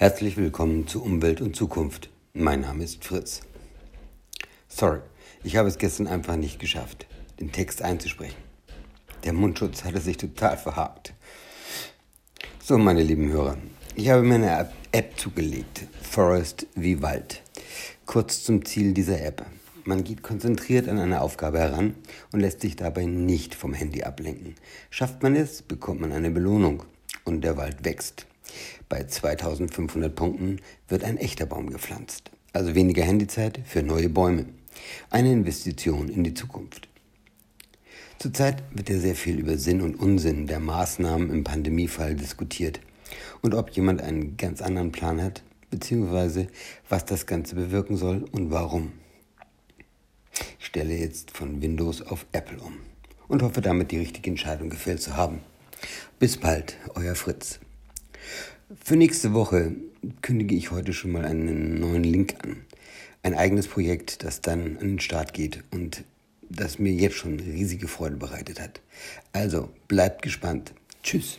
Herzlich willkommen zu Umwelt und Zukunft. Mein Name ist Fritz. Sorry, ich habe es gestern einfach nicht geschafft, den Text einzusprechen. Der Mundschutz hatte sich total verhakt. So, meine lieben Hörer, ich habe mir eine App zugelegt, Forest wie Wald. Kurz zum Ziel dieser App. Man geht konzentriert an eine Aufgabe heran und lässt sich dabei nicht vom Handy ablenken. Schafft man es, bekommt man eine Belohnung und der Wald wächst. Bei 2500 Punkten wird ein echter Baum gepflanzt. Also weniger Handyzeit für neue Bäume. Eine Investition in die Zukunft. Zurzeit wird ja sehr viel über Sinn und Unsinn der Maßnahmen im Pandemiefall diskutiert und ob jemand einen ganz anderen Plan hat, beziehungsweise was das Ganze bewirken soll und warum. Ich stelle jetzt von Windows auf Apple um und hoffe damit die richtige Entscheidung gefällt zu haben. Bis bald, euer Fritz. Für nächste Woche kündige ich heute schon mal einen neuen Link an. Ein eigenes Projekt, das dann an den Start geht und das mir jetzt schon riesige Freude bereitet hat. Also bleibt gespannt. Tschüss.